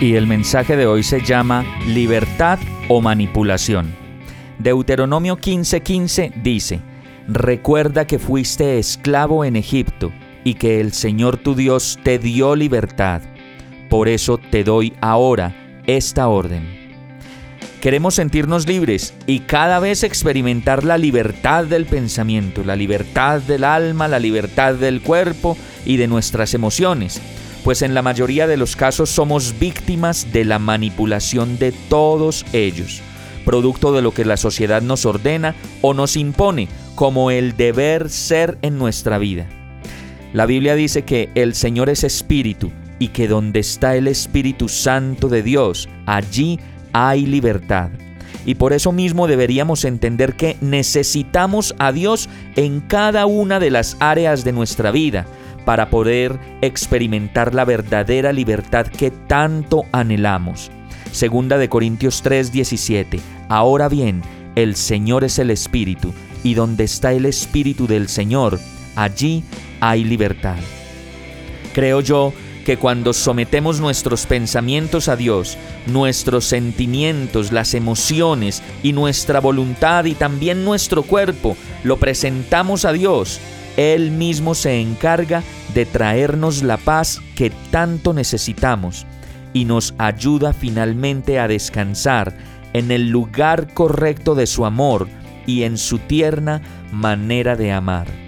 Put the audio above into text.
Y el mensaje de hoy se llama Libertad o Manipulación. Deuteronomio 15:15 dice, Recuerda que fuiste esclavo en Egipto y que el Señor tu Dios te dio libertad. Por eso te doy ahora esta orden. Queremos sentirnos libres y cada vez experimentar la libertad del pensamiento, la libertad del alma, la libertad del cuerpo y de nuestras emociones, pues en la mayoría de los casos somos víctimas de la manipulación de todos ellos, producto de lo que la sociedad nos ordena o nos impone como el deber ser en nuestra vida. La Biblia dice que el Señor es espíritu y que donde está el Espíritu Santo de Dios, allí hay libertad. Y por eso mismo deberíamos entender que necesitamos a Dios en cada una de las áreas de nuestra vida para poder experimentar la verdadera libertad que tanto anhelamos. Segunda de Corintios 3:17. Ahora bien, el Señor es el Espíritu y donde está el Espíritu del Señor, allí hay libertad. Creo yo que cuando sometemos nuestros pensamientos a Dios, nuestros sentimientos, las emociones y nuestra voluntad y también nuestro cuerpo, lo presentamos a Dios, Él mismo se encarga de traernos la paz que tanto necesitamos y nos ayuda finalmente a descansar en el lugar correcto de su amor y en su tierna manera de amar.